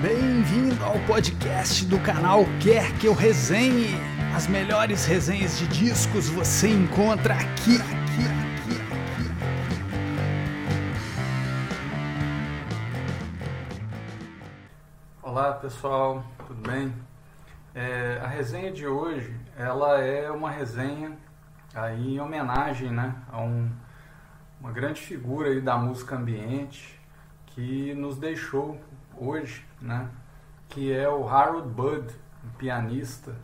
Bem-vindo ao podcast do canal Quer Que Eu Resenhe. As melhores resenhas de discos você encontra aqui, aqui, aqui, aqui. Olá pessoal, tudo bem? É, a resenha de hoje, ela é uma resenha aí em homenagem, né, a um, uma grande figura aí da música ambiente que nos deixou hoje, né? Que é o Harold Budd, um pianista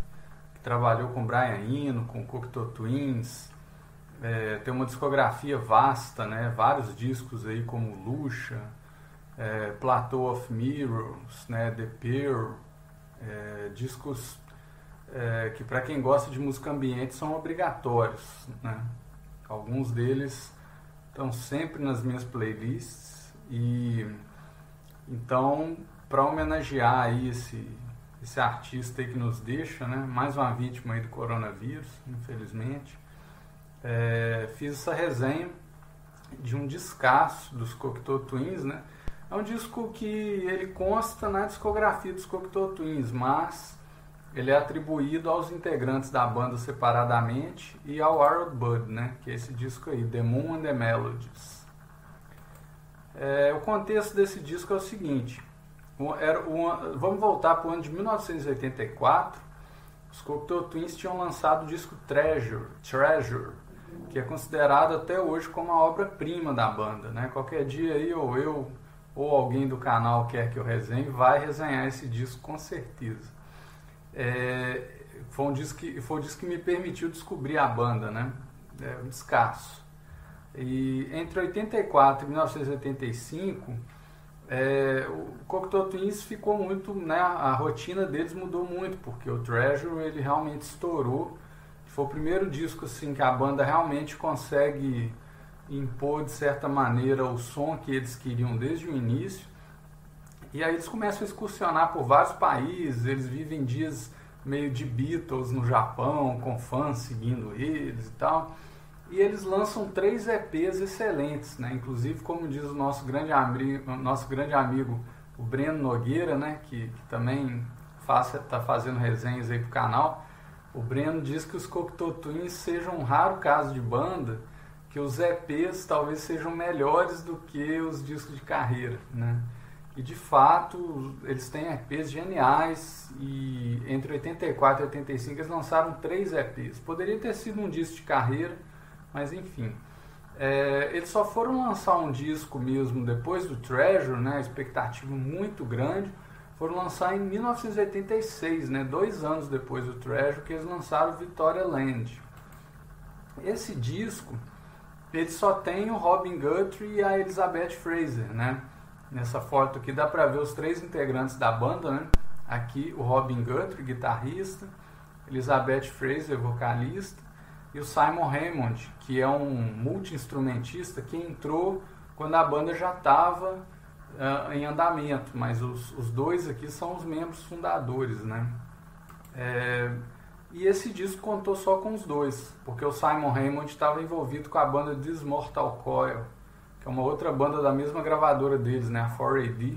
que trabalhou com Brian Eno, com Cocteau Twins, é, tem uma discografia vasta, né? Vários discos aí como Lucha, é, Plateau of Mirrors, né? The Pearl, é, discos é, que para quem gosta de música ambiente são obrigatórios, né? Alguns deles estão sempre nas minhas playlists e então, para homenagear aí esse, esse artista aí que nos deixa, né? mais uma vítima aí do coronavírus, infelizmente, é, fiz essa resenha de um descasso dos Cocteau Twins, né? É um disco que ele consta na discografia dos Cocteau Twins, mas ele é atribuído aos integrantes da banda separadamente e ao Harold Budd, né? Que é esse disco aí, The Moon and the Melodies. É, o contexto desse disco é o seguinte: era uma, vamos voltar para o ano de 1984. Os Cocteau Twins tinham lançado o disco Treasure, Treasure, que é considerado até hoje como a obra-prima da banda. Né? Qualquer dia aí, ou eu ou alguém do canal quer que eu resenhe, vai resenhar esse disco com certeza. É, foi, um disco que, foi um disco que me permitiu descobrir a banda, né? É um descasso. E entre 84 e 1985, é, o Cocteau Twins ficou muito, né, a rotina deles mudou muito, porque o Treasure ele realmente estourou. Foi o primeiro disco assim que a banda realmente consegue impor de certa maneira o som que eles queriam desde o início. E aí eles começam a excursionar por vários países, eles vivem dias meio de Beatles no Japão, com fãs seguindo eles e tal. E eles lançam três EPs excelentes, né? Inclusive, como diz o nosso grande amigo, nosso grande amigo o Breno Nogueira, né? Que, que também está fazendo resenhas aí pro canal. O Breno diz que os Cocteau Twins sejam um raro caso de banda, que os EPs talvez sejam melhores do que os discos de carreira, né? E de fato, eles têm EPs geniais e entre 84 e 85 eles lançaram três EPs. Poderia ter sido um disco de carreira, mas enfim. É, eles só foram lançar um disco mesmo depois do Treasure, né, expectativa muito grande. Foram lançar em 1986, né, dois anos depois do Treasure, que eles lançaram Victoria Land. Esse disco, ele só tem o Robin Guthrie e a Elizabeth Fraser, né? Nessa foto aqui dá para ver os três integrantes da banda, né? Aqui o Robin Guthrie, guitarrista, Elizabeth Fraser, vocalista, e o Simon Raymond, que é um multi-instrumentista que entrou quando a banda já estava uh, ah, em andamento, mas os, os, dois aqui são os membros fundadores, né? É, e esse disco contou só com os dois, porque o Simon Raymond estava envolvido com a banda This Mortal Coil, que é uma outra banda da mesma gravadora deles, né, a 4AD.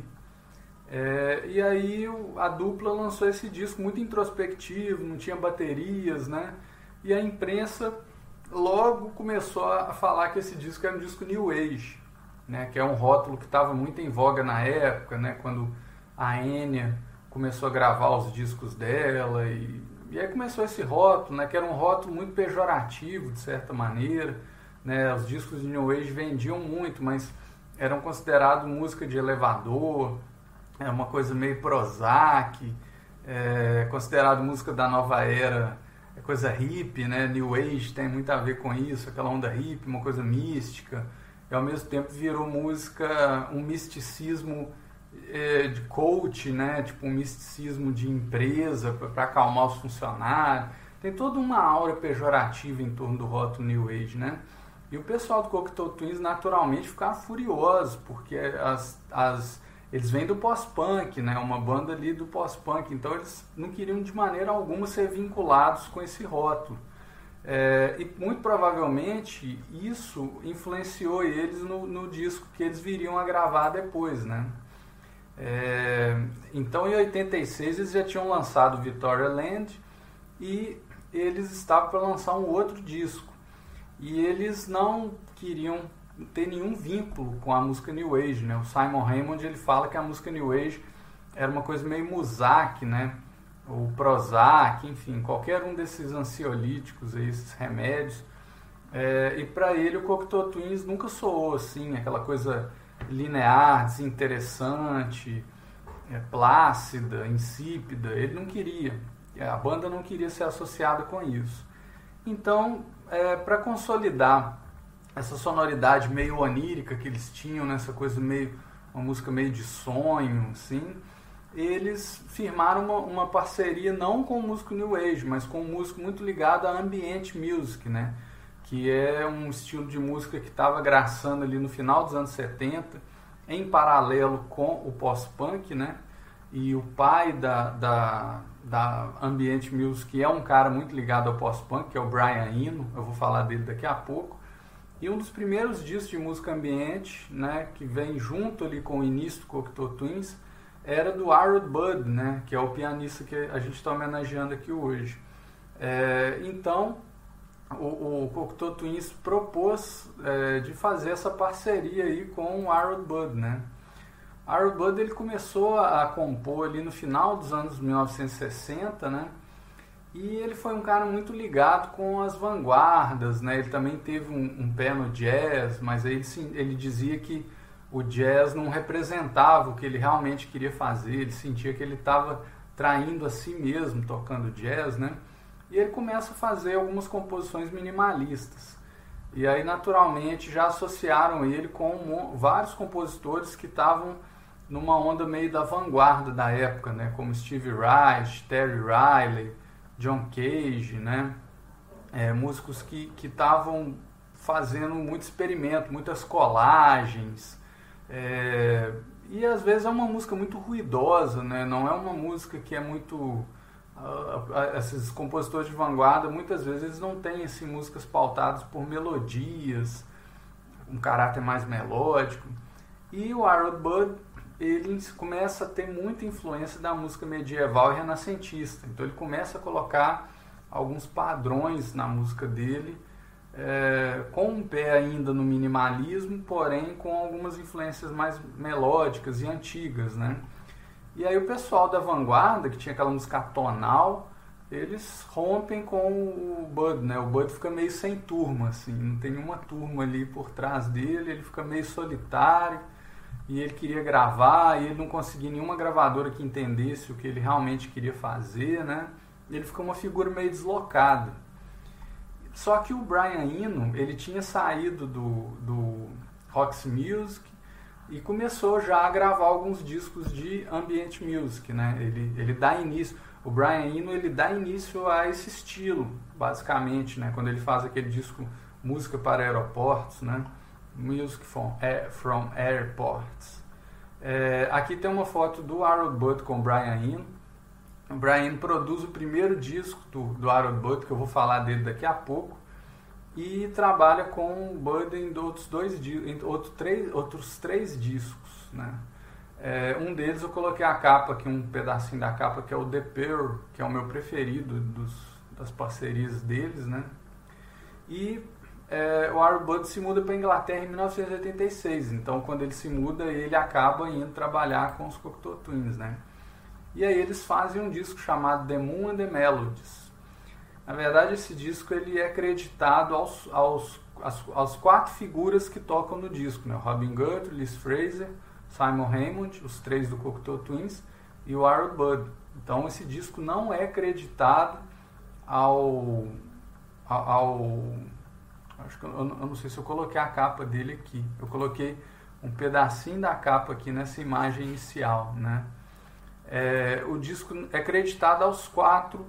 É, e aí a dupla lançou esse disco muito introspectivo, não tinha baterias, né? E a imprensa logo começou a falar que esse disco era um disco New Age, né, que é um rótulo que estava muito em voga na época, né, quando a Enya começou a gravar os discos dela e, e aí começou esse rótulo, né, que era um rótulo muito pejorativo de certa maneira, né, os discos de New Age vendiam muito, mas eram considerados música de elevador, é uma coisa meio Prozac, é, considerado música da nova era é coisa hippie, né? New Age tem muito a ver com isso, aquela onda hippie, uma coisa mística. E ao mesmo tempo virou música, um misticismo é, de coach, né? Tipo um misticismo de empresa para acalmar os funcionários. Tem toda uma aura pejorativa em torno do rótulo New Age, né? E o pessoal do Cocteau Twins naturalmente ficava furioso, porque as, as eles vêm do pós-punk, né? Uma banda ali do pós-punk. Então eles não queriam de maneira alguma ser vinculados com esse rótulo. É, e muito provavelmente isso influenciou eles no, no, disco que eles viriam a gravar depois, né? É, então em 86 eles já tinham lançado Victoria Land e eles estavam para lançar um outro disco. E eles não queriam ter nenhum vínculo com a música New Age, né? O Simon Raymond ele fala que a música New Age era uma coisa meio Muzak, né? Ou Prozac, enfim, qualquer um desses ansiolíticos, esses remédios. É, e para ele o Cocteau Twins nunca soou assim, aquela coisa linear, desinteressante, é, plácida, insípida. Ele não queria. A banda não queria ser associada com isso. Então, é, para consolidar essa sonoridade meio onírica que eles tinham, nessa né, coisa meio uma música meio de sonho, assim, eles firmaram uma, uma, parceria não com o músico New Age, mas com um músico muito ligado a ambient music, né? Que é um estilo de música que estava graçando ali no final dos anos 70, em paralelo com o pós-punk, né? E o pai da, da, da ambient music é um cara muito ligado ao pós-punk, que é o Brian Eno, eu vou falar dele daqui a pouco. E um dos primeiros discos de música ambiente, né, que vem junto ali com o início do Cocteau Twins, era do Harold Budd, né, que é o pianista que a gente está homenageando aqui hoje. É, então, o, o Cocteau Twins propôs é, de fazer essa parceria aí com o Harold Budd, né. Harold Budd ele começou a, a compor ali no final dos anos 1960, né, e ele foi um cara muito ligado com as vanguardas, né? Ele também teve um, um pé no jazz, mas ele, ele dizia que o jazz não representava o que ele realmente queria fazer, ele sentia que ele estava traindo a si mesmo tocando jazz, né? E ele começa a fazer algumas composições minimalistas. E aí, naturalmente, já associaram ele com vários compositores que estavam numa onda meio da vanguarda da época, né? Como Steve Reich, Terry Riley, John Cage, né? É, músicos que estavam fazendo muito experimento, muitas colagens, é, e às vezes é uma música muito ruidosa, né? não é uma música que é muito. Esses compositores de vanguarda muitas vezes não têm assim, músicas pautadas por melodias, um caráter mais melódico. E o Harold Budd ele começa a ter muita influência da música medieval e renascentista. Então ele começa a colocar alguns padrões na música dele é, com um pé ainda no minimalismo, porém com algumas influências mais melódicas e antigas, né? E aí o pessoal da vanguarda, que tinha aquela música tonal, eles rompem com o Bud, né? O Bud fica meio sem turma, assim, não tem nenhuma turma ali por trás dele, ele fica meio solitário e ele queria gravar e ele não conseguia nenhuma gravadora que entendesse o que ele realmente queria fazer, né? Ele ficou uma figura meio deslocada. Só que o Brian Eno, ele tinha saído do, do Roxy Music e começou já a gravar alguns discos de ambient music, né? Ele, ele dá início, o Brian Eno, ele dá início a esse estilo, basicamente, né? Quando ele faz aquele disco Música para Aeroportos, né? Music from, Air, from Airports. É, aqui tem uma foto do Harold Budd com o Brian Eno o Brian produz o primeiro disco do, do Harold Budd, que eu vou falar dele daqui a pouco, e trabalha com o Budd em outros, dois, em outro, três, outros três discos. Né? É, um deles eu coloquei a capa aqui, um pedacinho da capa, que é o The Pearl, que é o meu preferido dos, das parcerias deles. Né? E é, o Harold Budd se muda para a Inglaterra em 1986, então quando ele se muda, ele acaba indo trabalhar com os Cocteau Twins. Né? E aí eles fazem um disco chamado The Moon and the Melodies. Na verdade, esse disco ele é acreditado aos, aos, aos, aos quatro figuras que tocam no disco, né? Robin Guthrie, Liz Fraser, Simon Raymond, os três do Cocteau Twins e o Harold Budd. Então esse disco não é acreditado ao, ao acho que eu, eu, não sei se eu coloquei a capa dele aqui. Eu coloquei um pedacinho da capa aqui nessa imagem inicial, né? é, o disco é creditado aos quatro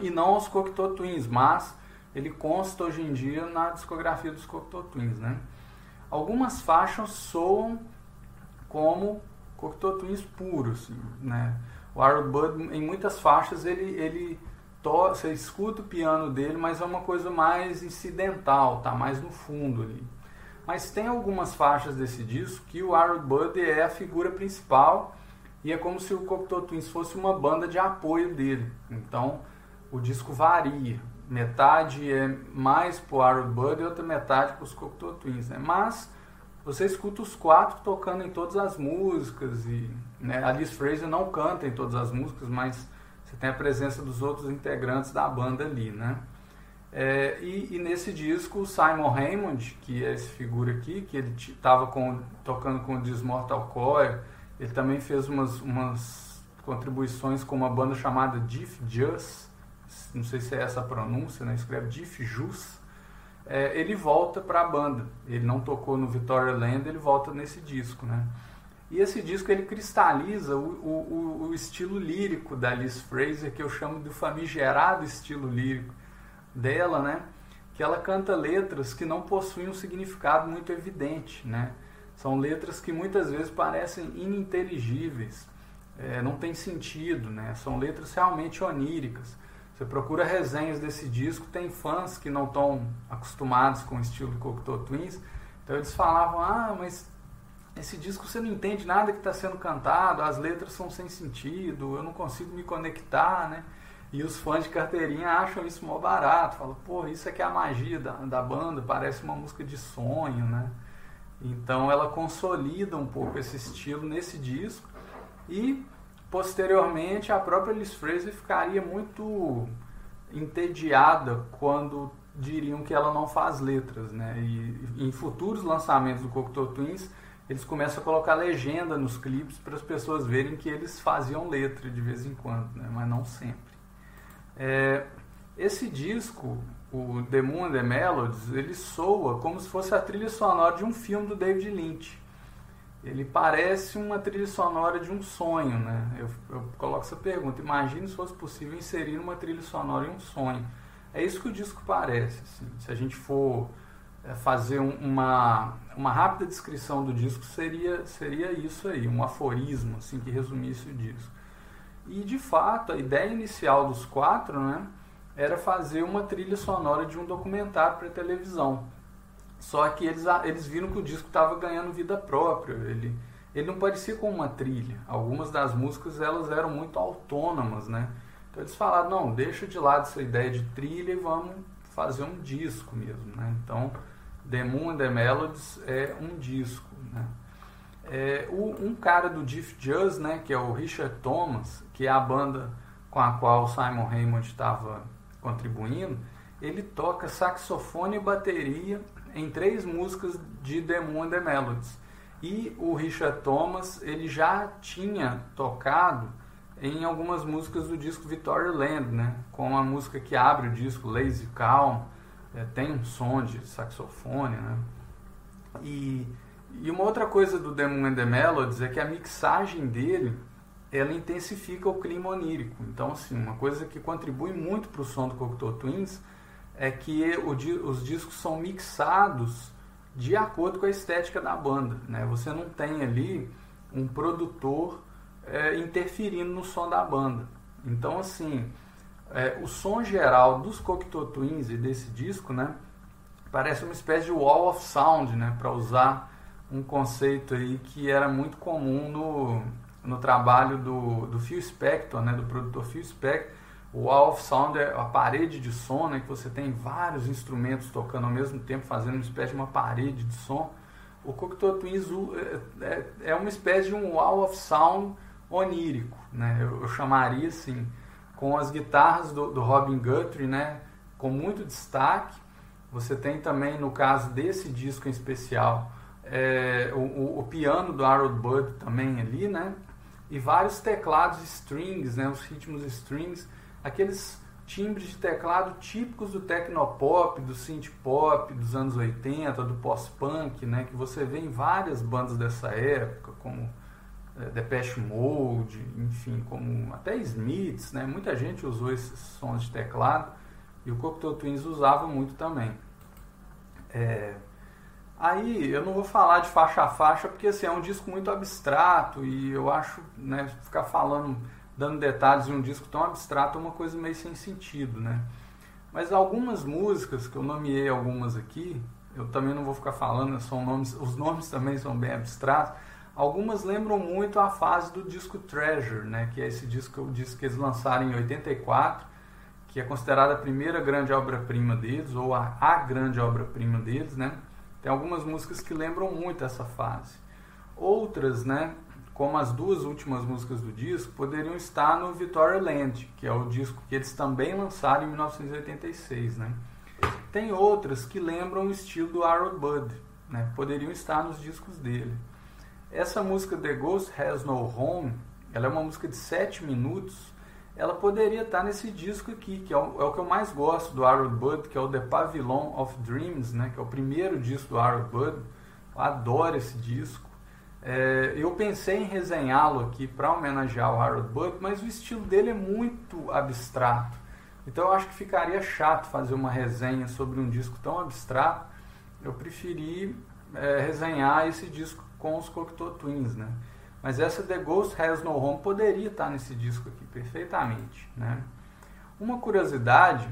e não aos Cocteau Twins, mas ele consta hoje em dia na discografia dos Cocteau Twins, né? Algumas faixas soam como Cocteau Twins puros, assim, né? O Harold Budd, em muitas faixas, ele, ele você escuta o piano dele, mas é uma coisa mais incidental, tá mais no fundo ali. Mas tem algumas faixas desse disco que o Harold Budd é a figura principal e é como se o Cocteau Twins fosse uma banda de apoio dele. Então o disco varia. Metade é mais pro Harold Bud e outra metade para os Cocteau Twins, né? Mas você escuta os quatro tocando em todas as músicas e né, a Liz Fraser não canta em todas as músicas, mas você tem a presença dos outros integrantes da banda ali, né? É, e, e, nesse disco o Simon Raymond, que é essa figura aqui, que ele estava tocando com o Dismortal Coil, ele também fez umas, umas contribuições com uma banda chamada Diff Just, não sei se é essa a pronúncia, né? escreve Diff Jus. É, ele volta para a banda. Ele não tocou no Victoria Land, ele volta nesse disco, né? E esse disco ele cristaliza o, o, o, estilo lírico da Liz Fraser, que eu chamo de famigerado estilo lírico dela, né? Que ela canta letras que não possuem um significado muito evidente, né? São letras que muitas vezes parecem ininteligíveis, é, não tem sentido, né? São letras realmente oníricas. Você procura resenhas desse disco, tem fãs que não estão acostumados com o estilo do Cocteau Twins, então eles falavam, ah, mas esse disco você não entende nada que está sendo cantado, as letras são sem sentido, eu não consigo me conectar, né? E os fãs de carteirinha acham isso mó barato, falam, pô, isso é que é a magia da, da banda, parece uma música de sonho, né? Então ela consolida um pouco esse estilo nesse disco e posteriormente a própria Liz Fraser ficaria muito entediada quando diriam que ela não faz letras, né? E em futuros lançamentos do Cocteau Twins eles começam a colocar legenda nos clipes para as pessoas verem que eles faziam letra de vez em quando, né? mas não sempre. É, esse disco, o The Moon and the Melodies, ele soa como se fosse a trilha sonora de um filme do David Lynch. Ele parece uma trilha sonora de um sonho, né? Eu, eu coloco essa pergunta. Imagine se fosse possível inserir uma trilha sonora em um sonho. É isso que o disco parece. Assim. Se a gente for fazer uma, uma rápida descrição do disco seria, seria isso aí, um aforismo assim, que resumisse o disco. E de fato, a ideia inicial dos quatro né, era fazer uma trilha sonora de um documentário para televisão. Só que eles, eles viram que o disco estava ganhando vida própria. Ele, ele não parecia com uma trilha. Algumas das músicas elas eram muito autônomas, né? Então eles falaram, não, deixa de lado essa ideia de trilha e vamos fazer um disco mesmo, né? Então The Moon and the Melodies é um disco. Né? É, o, um cara do Diff Jazz, né, que é o Richard Thomas, que é a banda com a qual Simon Raymond estava contribuindo, ele toca saxofone e bateria em três músicas de The Moon and the Melodies. E o Richard Thomas, ele já tinha tocado em algumas músicas do disco Victoria Land, né? Com a música que abre o disco, Lazy Calm, é, tem um som de saxofone, né? E, e uma outra coisa do Demon and the Melodies é que a mixagem dele ela intensifica o clima onírico. Então, assim, uma coisa que contribui muito para o som do Cocteau Twins é que o, os discos são mixados de acordo com a estética da banda. Né? Você não tem ali um produtor é, interferindo no som da banda. Então, assim, é, o som geral dos Cocteau Twins e desse disco, né, parece uma espécie de wall of sound, né, para usar um conceito aí que era muito comum no, no trabalho do, do Phil Spector, né, do produtor Phil Spector. O wall of sound é a parede de som, né, que você tem vários instrumentos tocando ao mesmo tempo, fazendo uma espécie de uma parede de som. O Cocteau Twins é, é, é uma espécie de um wall of sound onírico, né, eu, eu chamaria assim com as guitarras do, do Robin Guthrie, né, com muito destaque. Você tem também, no caso desse disco em especial, é, o, o, piano do Harold Budd também ali, né, e vários teclados strings, né, os ritmos strings, aqueles timbres de teclado típicos do tecnopop, do synth pop dos anos 80, do pós-punk, né, que você vê em várias bandas dessa época, como Depeche Mode, enfim, como até Smiths, né? Muita gente usou esses sons de teclado e o Cocteau Twins usava muito também. É, aí eu não vou falar de faixa a faixa porque assim, é um disco muito abstrato e eu acho, né, ficar falando, dando detalhes de um disco tão abstrato é uma coisa meio sem sentido, né? Mas algumas músicas, que eu nomeei algumas aqui, eu também não vou ficar falando, são nomes, os nomes também são bem abstratos, Algumas lembram muito a fase do disco Treasure, né, que é esse disco, o disco que eles lançaram em 84, que é considerada a primeira grande obra-prima deles, ou a, a grande obra-prima deles, né? Tem algumas músicas que lembram muito essa fase. Outras, né, como as duas últimas músicas do disco, poderiam estar no Victoria Land, que é o disco que eles também lançaram em 1986, né? Tem outras que lembram o estilo do Harold Budd, né? Poderiam estar nos discos dele. Essa música The Ghost Has No Home, ela é uma música de 7 minutos, ela poderia estar nesse disco aqui, que é o, é o, que eu mais gosto do Harold Budd, que é o The Pavilion of Dreams, né, que é o primeiro disco do Harold Budd. Eu adoro esse disco. É, eu pensei em resenhá-lo aqui para homenagear o Harold Budd, mas o estilo dele é muito abstrato. Então eu acho que ficaria chato fazer uma resenha sobre um disco tão abstrato. Eu preferi é, resenhar esse disco com os Cocteau Twins, né? Mas essa The Ghost Has No Home poderia estar nesse disco aqui perfeitamente, né? Uma curiosidade,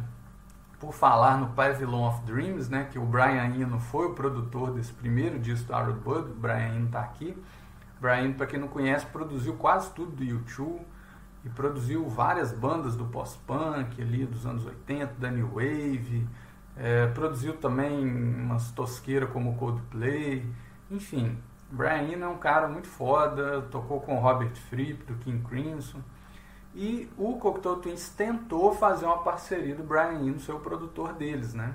por falar no Pavilion of Dreams, né, que o Brian Eno foi o produtor desse primeiro disco do Harold Budd, o Brian Eno está aqui. Brian para quem não conhece, produziu quase tudo do YouTube e produziu várias bandas do post-punk ali dos anos 80, da New Wave, é, produziu também umas tosqueiras como Coldplay, enfim, Brian Eno é um cara muito foda, tocou com Robert Fripp do King Crimson. E o Cocteau Twins tentou fazer uma parceria do Brian Eno, seu produtor deles, né?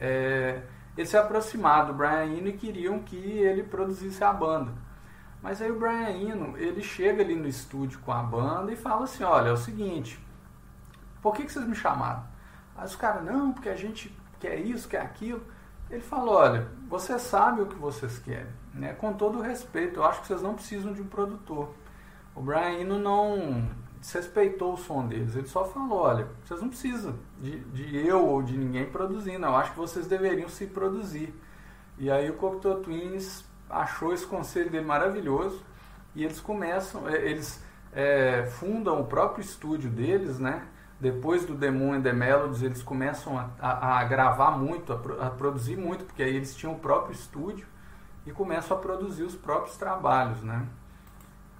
É, eles se aproximaram do Brian Eno e queriam que ele produzisse a banda. Mas aí o Brian Eno, ele chega ali no estúdio com a banda e fala assim, olha, é o seguinte, por que, que vocês me chamaram? Aí os caras, não, porque a gente quer isso, quer aquilo. Ele falou, olha, você sabe o que vocês querem, né? Com todo respeito, eu acho que vocês não precisam de um produtor. O Brian Eno não desrespeitou o som deles, ele só falou, olha, vocês não precisam de, de eu ou de ninguém produzindo, eu acho que vocês deveriam se produzir. E aí o Cocteau Twins achou esse conselho dele maravilhoso e eles começam, é, eles é, fundam o próprio estúdio deles, né? Depois do The Moon and the Melodies, eles começam a, a, a gravar muito, a, a, produzir muito, porque aí eles tinham o próprio estúdio e começam a produzir os próprios trabalhos, né?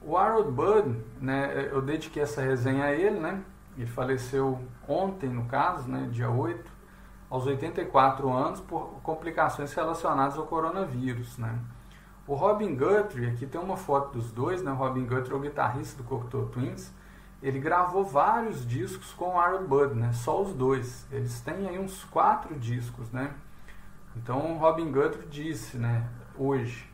O Harold Budd, né, eu dediquei essa resenha a ele, né? Ele faleceu ontem, no caso, né, dia 8, aos 84 anos, por complicações relacionadas ao coronavírus, né? O Robin Guthrie, aqui tem uma foto dos dois, né? O Robin Guthrie é o guitarrista do Cocteau Twins ele gravou vários discos com o Harold Budd, né? Só os dois. Eles têm aí uns quatro discos, né? Então Robin Guthrie disse, né? Hoje,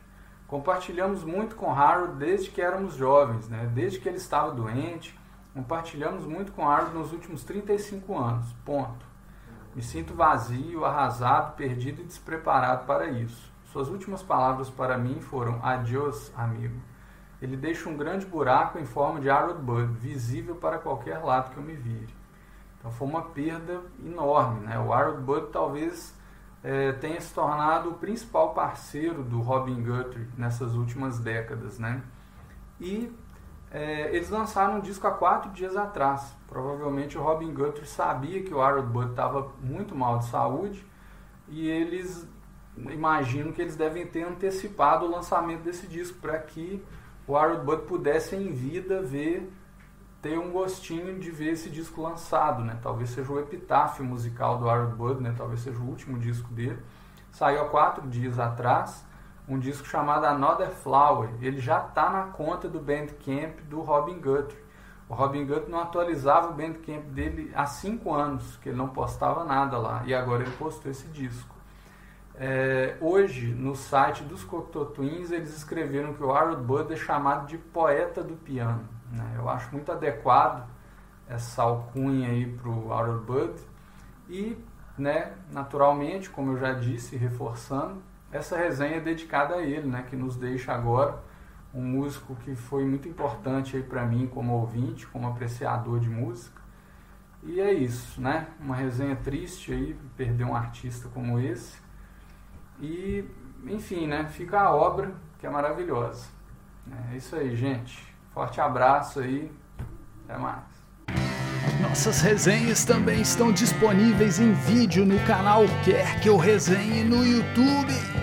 compartilhamos muito com Harold desde que éramos jovens, né? Desde que ele estava doente, compartilhamos muito com Harold nos últimos 35 anos. Ponto. Me sinto vazio, arrasado, perdido e despreparado para isso. Suas últimas palavras para mim foram: Adiós, amigo ele deixa um grande buraco em forma de Harold Budd, visível para qualquer lado que eu me vire. Então foi uma perda enorme. Né? O Harold Budd talvez é, tenha se tornado o principal parceiro do Robin Guthrie nessas últimas décadas. Né? E é, eles lançaram um disco há quatro dias atrás. Provavelmente o Robin Guthrie sabia que o Harold Budd estava muito mal de saúde e eles imagino que eles devem ter antecipado o lançamento desse disco para que o Harold Budd pudesse em vida ver ter um gostinho de ver esse disco lançado, né? Talvez seja o epitáfio musical do Harold Budd, né? Talvez seja o último disco dele. Saiu há quatro dias atrás, um disco chamado Another Flower. Ele já está na conta do Bandcamp do Robin Guthrie. O Robin Guthrie não atualizava o Bandcamp dele há cinco anos, que ele não postava nada lá. E agora ele postou esse disco. É, hoje, no site dos Cocteau Twins, eles escreveram que o Harold Budd é chamado de poeta do piano. Né? Eu acho muito adequado essa alcunha aí para o Harold Budd. E, né, naturalmente, como eu já disse, reforçando, essa resenha é dedicada a ele, né, que nos deixa agora um músico que foi muito importante para mim como ouvinte, como apreciador de música. E é isso, né? Uma resenha triste aí, perder um artista como esse. E, enfim, né? Fica a obra que é maravilhosa. É isso aí, gente. Forte abraço aí. Até mais. Nossas resenhas também estão disponíveis em vídeo no canal Quer Que Eu Resenhe no YouTube.